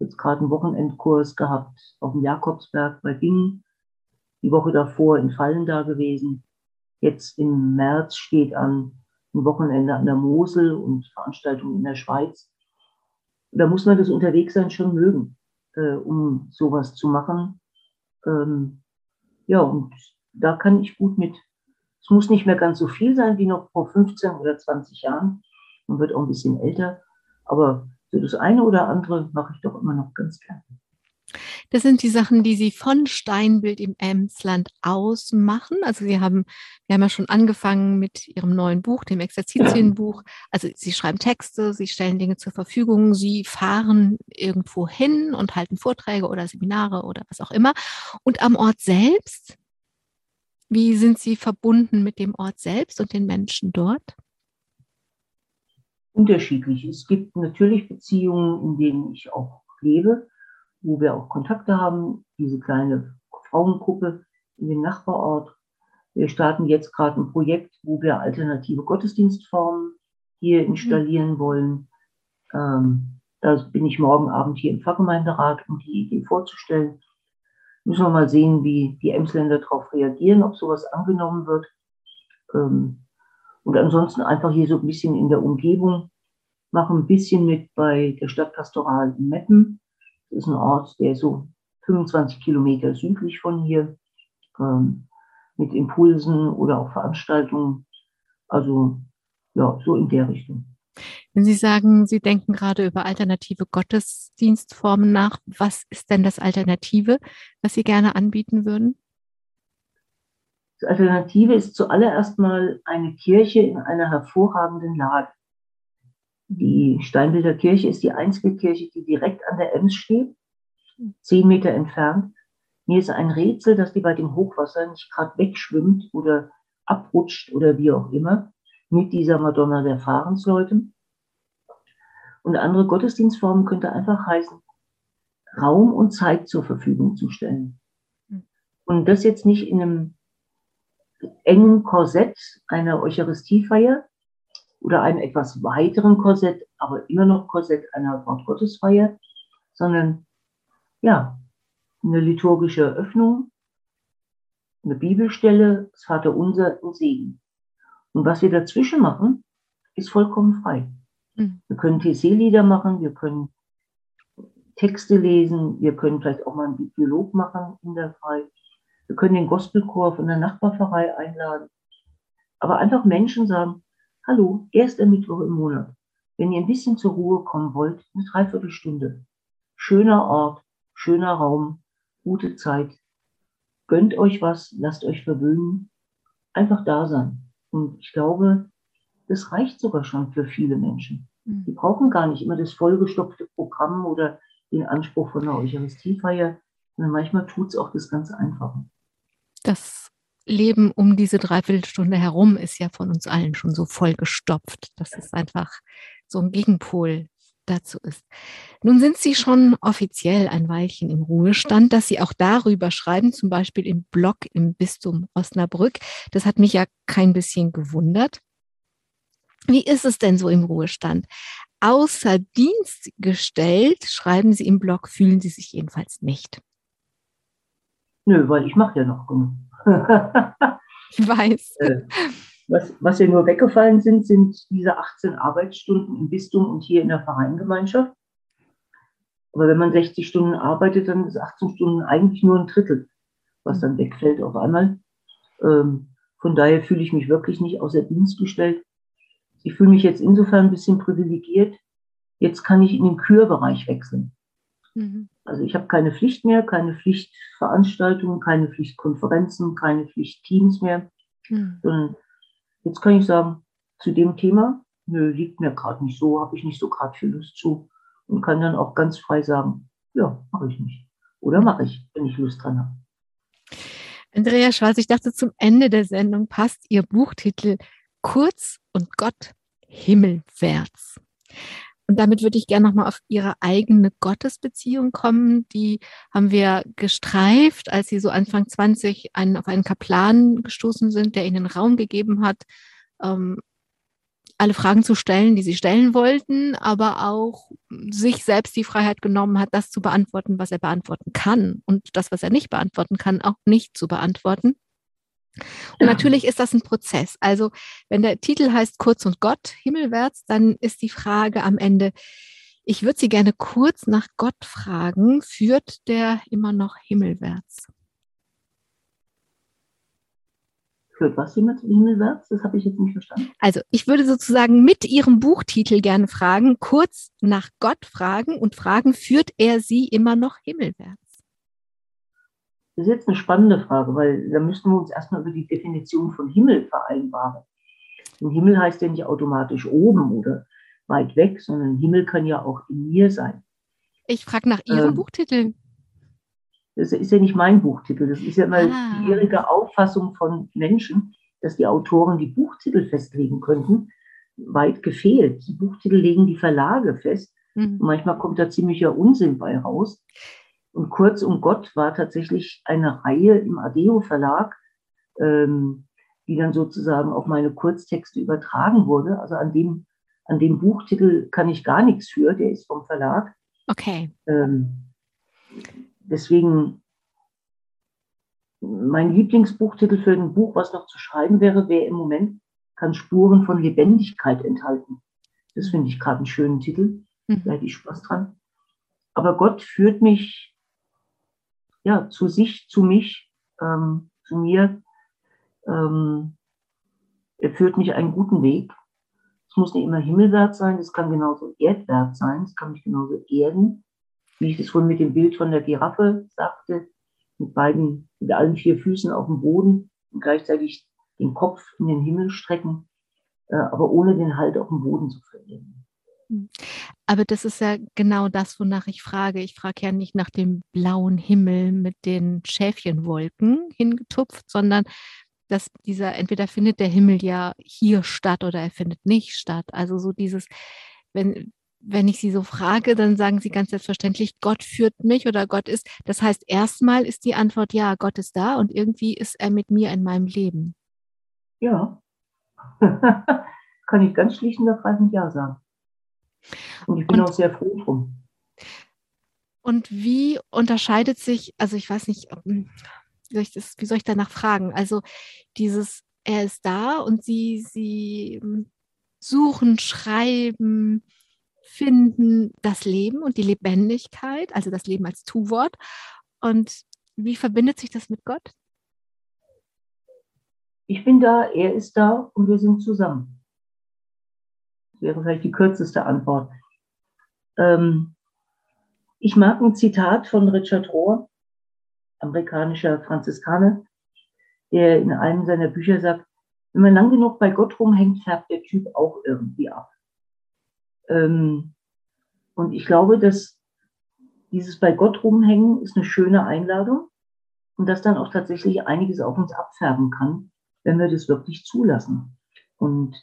Jetzt gerade einen Wochenendkurs gehabt auf dem Jakobsberg bei Bingen, die Woche davor in Fallen da gewesen. Jetzt im März steht an ein Wochenende an der Mosel und Veranstaltungen in der Schweiz. Da muss man das Unterwegssein schon mögen, äh, um sowas zu machen. Ähm, ja, und da kann ich gut mit. Es muss nicht mehr ganz so viel sein wie noch vor 15 oder 20 Jahren. Man wird auch ein bisschen älter. Aber so das eine oder andere mache ich doch immer noch ganz gerne. Das sind die Sachen, die Sie von Steinbild im Emsland ausmachen. Also Sie haben, wir haben ja schon angefangen mit Ihrem neuen Buch, dem Exerzitienbuch. Also Sie schreiben Texte, Sie stellen Dinge zur Verfügung, Sie fahren irgendwo hin und halten Vorträge oder Seminare oder was auch immer. Und am Ort selbst, wie sind Sie verbunden mit dem Ort selbst und den Menschen dort? Unterschiedlich. Es gibt natürlich Beziehungen, in denen ich auch lebe wo wir auch Kontakte haben, diese kleine Frauengruppe in dem Nachbarort. Wir starten jetzt gerade ein Projekt, wo wir alternative Gottesdienstformen hier installieren mhm. wollen. Ähm, da bin ich morgen Abend hier im Pfarrgemeinderat, um die Idee vorzustellen. Müssen wir mal sehen, wie die Emsländer darauf reagieren, ob sowas angenommen wird. Ähm, und ansonsten einfach hier so ein bisschen in der Umgebung, machen ein bisschen mit bei der Stadtpastoral in Meppen das ist ein Ort, der so 25 Kilometer südlich von hier ähm, mit Impulsen oder auch Veranstaltungen. Also ja, so in der Richtung. Wenn Sie sagen, Sie denken gerade über alternative Gottesdienstformen nach, was ist denn das Alternative, was Sie gerne anbieten würden? Das Alternative ist zuallererst mal eine Kirche in einer hervorragenden Lage. Die Steinbilder Kirche ist die einzige Kirche, die direkt an der Ems steht, zehn Meter entfernt. Mir ist ein Rätsel, dass die bei dem Hochwasser nicht gerade wegschwimmt oder abrutscht oder wie auch immer mit dieser Madonna der Fahrensleute. Und andere Gottesdienstformen könnte einfach heißen, Raum und Zeit zur Verfügung zu stellen. Und das jetzt nicht in einem engen Korsett einer Eucharistiefeier, oder einem etwas weiteren Korsett, aber immer noch Korsett einer Wortgottesfeier, sondern ja, eine liturgische Eröffnung, eine Bibelstelle, das Vaterunser und Segen. Und was wir dazwischen machen, ist vollkommen frei. Mhm. Wir können TC-Lieder machen, wir können Texte lesen, wir können vielleicht auch mal einen Bibliolog machen in der Frei. Wir können den Gospelchor von der Nachbarpfarrei einladen. Aber einfach Menschen sagen, Hallo, erster Mittwoch im Monat. Wenn ihr ein bisschen zur Ruhe kommen wollt, eine Dreiviertelstunde. Schöner Ort, schöner Raum, gute Zeit. Gönnt euch was, lasst euch verwöhnen. Einfach da sein. Und ich glaube, das reicht sogar schon für viele Menschen. Mhm. Die brauchen gar nicht immer das vollgestopfte Programm oder den Anspruch von einer Eucharistiefeier, sondern manchmal tut es auch das ganz Einfache. Das Leben um diese Dreiviertelstunde herum ist ja von uns allen schon so vollgestopft, dass es einfach so ein Gegenpol dazu ist. Nun sind Sie schon offiziell ein Weilchen im Ruhestand, dass Sie auch darüber schreiben, zum Beispiel im Blog im Bistum Osnabrück. Das hat mich ja kein bisschen gewundert. Wie ist es denn so im Ruhestand? Außer Dienst gestellt, schreiben Sie im Blog, fühlen Sie sich jedenfalls nicht. Nö, weil ich mache ja noch genug. ich weiß. Äh, Was, was ja nur weggefallen sind, sind diese 18 Arbeitsstunden im Bistum und hier in der Vereingemeinschaft. Aber wenn man 60 Stunden arbeitet, dann ist 18 Stunden eigentlich nur ein Drittel, was dann wegfällt auf einmal. Ähm, von daher fühle ich mich wirklich nicht außer Dienst gestellt. Ich fühle mich jetzt insofern ein bisschen privilegiert. Jetzt kann ich in den Kürbereich wechseln. Mhm. Also ich habe keine Pflicht mehr, keine Pflichtveranstaltungen, keine Pflichtkonferenzen, keine Pflichtteams mehr, mhm. sondern jetzt kann ich sagen, zu dem Thema, nö, liegt mir gerade nicht so, habe ich nicht so gerade viel Lust zu und kann dann auch ganz frei sagen, ja, mache ich nicht. Oder mache ich, wenn ich Lust dran habe. Andrea Schwarz, ich dachte, zum Ende der Sendung passt Ihr Buchtitel Kurz und Gott himmelwärts. Und damit würde ich gerne nochmal auf Ihre eigene Gottesbeziehung kommen. Die haben wir gestreift, als Sie so Anfang 20 einen, auf einen Kaplan gestoßen sind, der Ihnen Raum gegeben hat, ähm, alle Fragen zu stellen, die Sie stellen wollten, aber auch sich selbst die Freiheit genommen hat, das zu beantworten, was er beantworten kann und das, was er nicht beantworten kann, auch nicht zu beantworten. Und natürlich ist das ein Prozess. Also wenn der Titel heißt Kurz und Gott, Himmelwärts, dann ist die Frage am Ende, ich würde Sie gerne kurz nach Gott fragen, führt der immer noch himmelwärts? Führt was jemand himmelwärts? Das habe ich jetzt nicht verstanden. Also ich würde sozusagen mit Ihrem Buchtitel gerne fragen, kurz nach Gott fragen und fragen, führt er Sie immer noch himmelwärts? Das ist jetzt eine spannende Frage, weil da müssten wir uns erstmal über die Definition von Himmel vereinbaren. Und Himmel heißt ja nicht automatisch oben oder weit weg, sondern Himmel kann ja auch in mir sein. Ich frage nach Ihrem ähm, Buchtitel. Das ist ja nicht mein Buchtitel. Das ist ja immer ah. die jährige Auffassung von Menschen, dass die Autoren die Buchtitel festlegen könnten. Weit gefehlt. Die Buchtitel legen die Verlage fest. Mhm. Manchmal kommt da ziemlicher Unsinn bei raus. Und Kurz um Gott war tatsächlich eine Reihe im Adeo Verlag, ähm, die dann sozusagen auf meine Kurztexte übertragen wurde. Also an dem, an dem Buchtitel kann ich gar nichts für, der ist vom Verlag. Okay. Ähm, deswegen, mein Lieblingsbuchtitel für ein Buch, was noch zu schreiben wäre, wäre im Moment, kann Spuren von Lebendigkeit enthalten. Das finde ich gerade einen schönen Titel. Mhm. Da hätte ich Spaß dran. Aber Gott führt mich ja, zu sich, zu mich, ähm, zu mir. Ähm, er führt mich einen guten Weg. Es muss nicht immer himmelwärts sein, es kann genauso erdwärts sein, es kann mich genauso erden, wie ich das vorhin mit dem Bild von der Giraffe sagte, mit beiden, mit allen vier Füßen auf dem Boden und gleichzeitig den Kopf in den Himmel strecken, äh, aber ohne den Halt auf dem Boden zu verlieren. Hm. Aber das ist ja genau das, wonach ich frage. Ich frage ja nicht nach dem blauen Himmel mit den Schäfchenwolken hingetupft, sondern dass dieser, entweder findet der Himmel ja hier statt oder er findet nicht statt. Also so dieses, wenn, wenn ich Sie so frage, dann sagen Sie ganz selbstverständlich, Gott führt mich oder Gott ist. Das heißt, erstmal ist die Antwort ja, Gott ist da und irgendwie ist er mit mir in meinem Leben. Ja, kann ich ganz schlicht und ergreifend Ja sagen. Und ich bin und, auch sehr froh drum. Und wie unterscheidet sich, also ich weiß nicht, wie soll ich, das, wie soll ich danach fragen? Also dieses, er ist da und sie, sie suchen, schreiben, finden das Leben und die Lebendigkeit, also das Leben als Tu-Wort. Und wie verbindet sich das mit Gott? Ich bin da, er ist da und wir sind zusammen wäre vielleicht die kürzeste Antwort. Ähm, ich mag ein Zitat von Richard Rohr, amerikanischer Franziskaner, der in einem seiner Bücher sagt, wenn man lang genug bei Gott rumhängt, färbt der Typ auch irgendwie ab. Ähm, und ich glaube, dass dieses bei Gott rumhängen ist eine schöne Einladung und dass dann auch tatsächlich einiges auf uns abfärben kann, wenn wir das wirklich zulassen. Und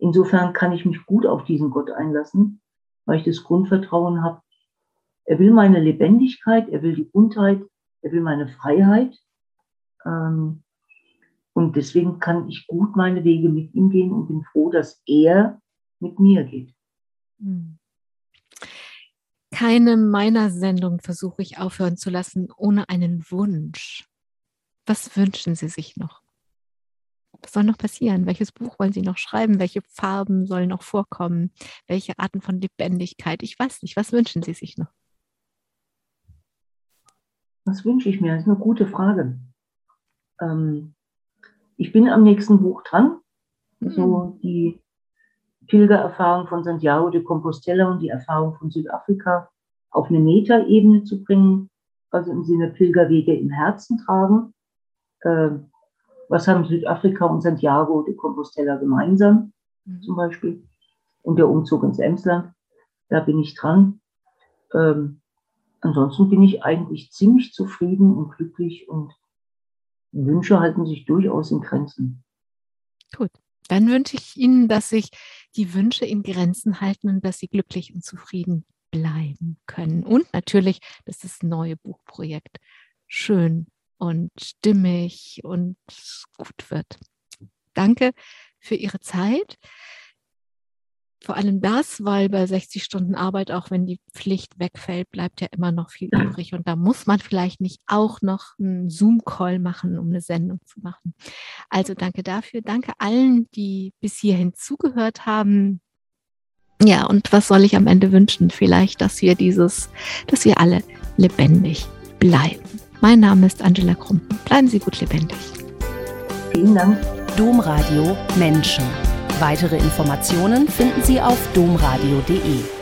Insofern kann ich mich gut auf diesen Gott einlassen, weil ich das Grundvertrauen habe. Er will meine Lebendigkeit, er will die Buntheit, er will meine Freiheit. Ähm, und deswegen kann ich gut meine Wege mit ihm gehen und bin froh, dass er mit mir geht. Hm. Keine meiner Sendungen versuche ich aufhören zu lassen ohne einen Wunsch. Was wünschen Sie sich noch? Was soll noch passieren? Welches Buch wollen Sie noch schreiben? Welche Farben sollen noch vorkommen? Welche Arten von Lebendigkeit? Ich weiß nicht. Was wünschen Sie sich noch? Was wünsche ich mir? Das ist eine gute Frage. Ähm, ich bin am nächsten Buch dran. Mhm. So die Pilgererfahrung von Santiago de Compostela und die Erfahrung von Südafrika auf eine Metaebene zu bringen, also im Sinne Pilgerwege im Herzen tragen. Äh, was haben Südafrika und Santiago de Compostela gemeinsam, mhm. zum Beispiel? Und der Umzug ins Emsland, da bin ich dran. Ähm, ansonsten bin ich eigentlich ziemlich zufrieden und glücklich und Wünsche halten sich durchaus in Grenzen. Gut, dann wünsche ich Ihnen, dass sich die Wünsche in Grenzen halten und dass Sie glücklich und zufrieden bleiben können. Und natürlich, dass das neue Buchprojekt schön und stimmig und gut wird. Danke für Ihre Zeit vor allem das, weil bei 60 Stunden Arbeit, auch wenn die Pflicht wegfällt, bleibt ja immer noch viel übrig. Und da muss man vielleicht nicht auch noch einen Zoom-Call machen, um eine Sendung zu machen. Also danke dafür. Danke allen, die bis hierhin zugehört haben. Ja, und was soll ich am Ende wünschen? Vielleicht, dass wir dieses, dass wir alle lebendig bleiben. Mein Name ist Angela Krumpen. Bleiben Sie gut lebendig. Vielen Dank. Domradio Menschen. Weitere Informationen finden Sie auf domradio.de.